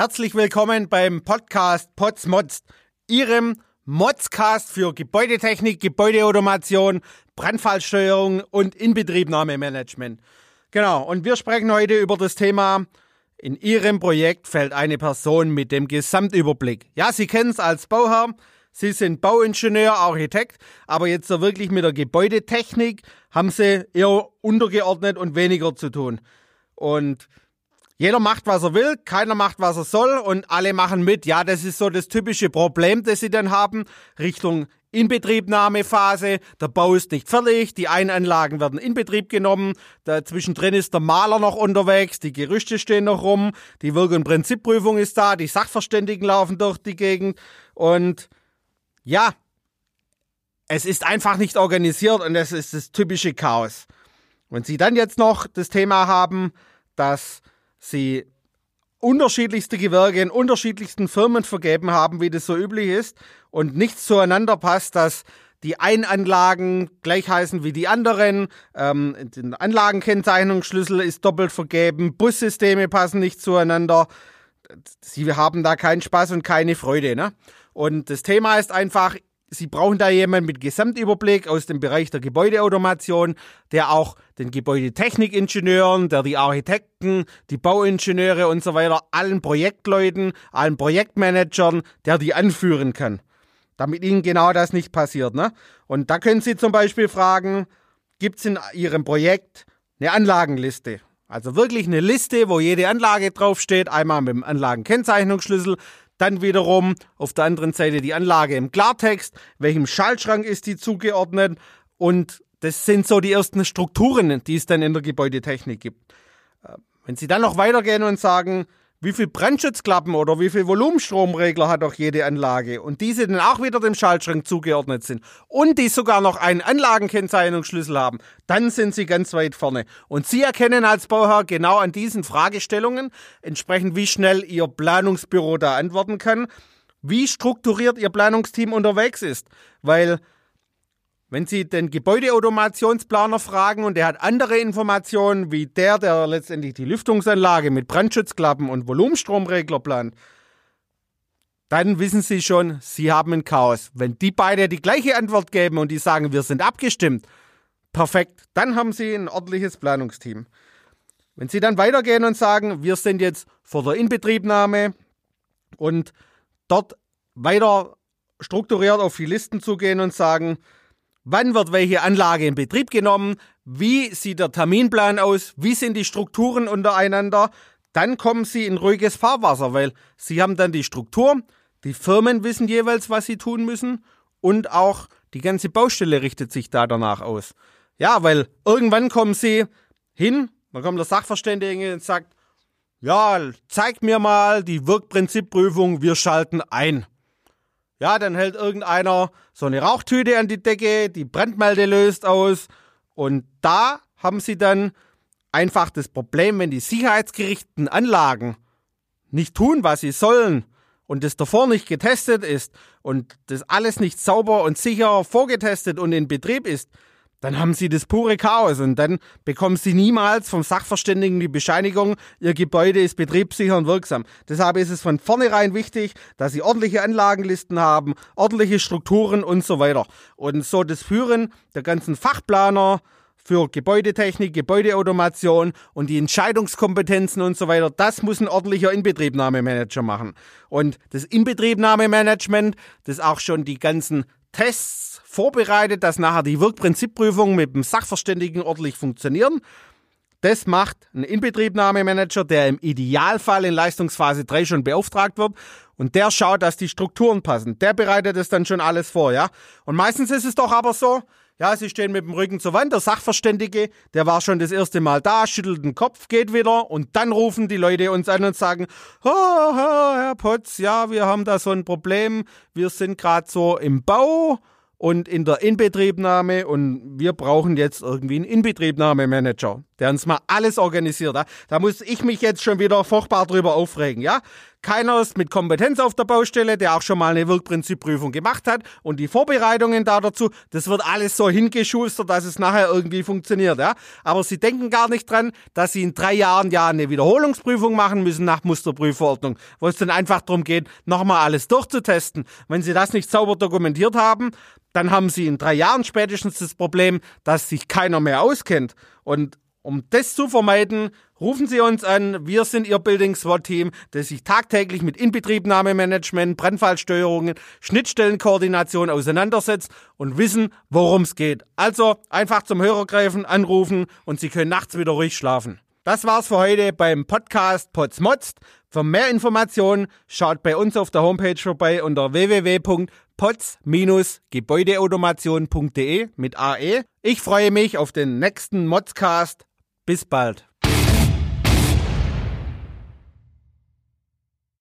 Herzlich willkommen beim Podcast Potsmods, Ihrem Modscast für Gebäudetechnik, Gebäudeautomation, Brandfallsteuerung und Inbetriebnahmemanagement. Genau, und wir sprechen heute über das Thema, in Ihrem Projekt fällt eine Person mit dem Gesamtüberblick. Ja, Sie kennen es als Bauherr, Sie sind Bauingenieur, Architekt, aber jetzt so wirklich mit der Gebäudetechnik haben Sie eher untergeordnet und weniger zu tun. Und jeder macht, was er will, keiner macht, was er soll und alle machen mit. Ja, das ist so das typische Problem, das sie dann haben, Richtung Inbetriebnahmephase. Der Bau ist nicht fertig, die Einanlagen werden in Betrieb genommen, dazwischendrin ist der Maler noch unterwegs, die Gerüste stehen noch rum, die Wirk- und Prinzipprüfung ist da, die Sachverständigen laufen durch die Gegend und ja, es ist einfach nicht organisiert und es ist das typische Chaos. Wenn Sie dann jetzt noch das Thema haben, dass sie unterschiedlichste Gewerke in unterschiedlichsten Firmen vergeben haben, wie das so üblich ist, und nichts zueinander passt, dass die einen Anlagen gleich heißen wie die anderen, ähm, den Anlagenkennzeichnungsschlüssel ist doppelt vergeben, Bussysteme passen nicht zueinander. Sie haben da keinen Spaß und keine Freude. Ne? Und das Thema ist einfach, Sie brauchen da jemanden mit Gesamtüberblick aus dem Bereich der Gebäudeautomation, der auch den Gebäudetechnikingenieuren, der die Architekten, die Bauingenieure und so weiter, allen Projektleuten, allen Projektmanagern, der die anführen kann. Damit ihnen genau das nicht passiert. Ne? Und da können Sie zum Beispiel fragen, gibt es in Ihrem Projekt eine Anlagenliste? Also wirklich eine Liste, wo jede Anlage draufsteht, einmal mit dem Anlagenkennzeichnungsschlüssel, dann wiederum auf der anderen Seite die Anlage im Klartext, welchem Schaltschrank ist die zugeordnet und das sind so die ersten Strukturen, die es dann in der Gebäudetechnik gibt. Äh, wenn Sie dann noch weitergehen und sagen, wie viel Brandschutzklappen oder wie viel Volumenstromregler hat auch jede Anlage und diese dann auch wieder dem Schaltschrank zugeordnet sind und die sogar noch einen Anlagenkennzeichnungsschlüssel haben, dann sind sie ganz weit vorne. Und Sie erkennen als Bauherr genau an diesen Fragestellungen, entsprechend wie schnell Ihr Planungsbüro da antworten kann, wie strukturiert Ihr Planungsteam unterwegs ist, weil wenn Sie den Gebäudeautomationsplaner fragen und der hat andere Informationen wie der, der letztendlich die Lüftungsanlage mit Brandschutzklappen und Volumenstromregler plant, dann wissen Sie schon, Sie haben ein Chaos. Wenn die beide die gleiche Antwort geben und die sagen, wir sind abgestimmt, perfekt, dann haben Sie ein ordentliches Planungsteam. Wenn Sie dann weitergehen und sagen, wir sind jetzt vor der Inbetriebnahme und dort weiter strukturiert auf die Listen zugehen und sagen, Wann wird welche Anlage in Betrieb genommen? Wie sieht der Terminplan aus? Wie sind die Strukturen untereinander? Dann kommen Sie in ruhiges Fahrwasser, weil Sie haben dann die Struktur, die Firmen wissen jeweils, was sie tun müssen und auch die ganze Baustelle richtet sich da danach aus. Ja, weil irgendwann kommen Sie hin, dann kommt der Sachverständige und sagt, ja, zeig mir mal die Wirkprinzipprüfung, wir schalten ein. Ja, dann hält irgendeiner so eine Rauchtüte an die Decke, die Brandmelde löst aus. Und da haben sie dann einfach das Problem, wenn die sicherheitsgerichteten Anlagen nicht tun, was sie sollen und das davor nicht getestet ist und das alles nicht sauber und sicher vorgetestet und in Betrieb ist, dann haben sie das pure Chaos und dann bekommen sie niemals vom Sachverständigen die Bescheinigung, ihr Gebäude ist betriebssicher und wirksam. Deshalb ist es von vornherein wichtig, dass sie ordentliche Anlagenlisten haben, ordentliche Strukturen und so weiter. Und so das Führen der ganzen Fachplaner, für Gebäudetechnik, Gebäudeautomation und die Entscheidungskompetenzen und so weiter, das muss ein ordentlicher Inbetriebnahmemanager machen. Und das Inbetriebnahmemanagement, das auch schon die ganzen Tests vorbereitet, dass nachher die Wirkprinzipprüfungen mit dem Sachverständigen ordentlich funktionieren. Das macht ein Inbetriebnahmemanager, der im Idealfall in Leistungsphase 3 schon beauftragt wird und der schaut, dass die Strukturen passen. Der bereitet das dann schon alles vor, ja. Und meistens ist es doch aber so, ja, sie stehen mit dem Rücken zur Wand, der Sachverständige, der war schon das erste Mal da, schüttelt den Kopf, geht wieder und dann rufen die Leute uns an und sagen, oh, Herr Potz, ja, wir haben da so ein Problem, wir sind gerade so im Bau und in der Inbetriebnahme und wir brauchen jetzt irgendwie einen Inbetriebnahmemanager. Der uns mal alles organisiert. Ja? Da muss ich mich jetzt schon wieder furchtbar drüber aufregen. Ja? Keiner ist mit Kompetenz auf der Baustelle, der auch schon mal eine Wirkprinzipprüfung gemacht hat und die Vorbereitungen da dazu, das wird alles so hingeschustert, dass es nachher irgendwie funktioniert. Ja? Aber sie denken gar nicht dran, dass sie in drei Jahren ja eine Wiederholungsprüfung machen müssen nach Musterprüfverordnung, wo es dann einfach darum geht, nochmal alles durchzutesten. Wenn sie das nicht sauber dokumentiert haben, dann haben sie in drei Jahren spätestens das Problem, dass sich keiner mehr auskennt. Und um das zu vermeiden, rufen Sie uns an. Wir sind Ihr Building SWAT Team, das sich tagtäglich mit Inbetriebnahmemanagement, Brandfallsteuerungen, Schnittstellenkoordination auseinandersetzt und wissen, worum es geht. Also einfach zum Hörer greifen, anrufen und Sie können nachts wieder ruhig schlafen. Das war's für heute beim Podcast Potsmotzt. Für mehr Informationen schaut bei uns auf der Homepage vorbei unter www.pots-gebäudeautomation.de mit AE. Ich freue mich auf den nächsten Modscast. Bis bald.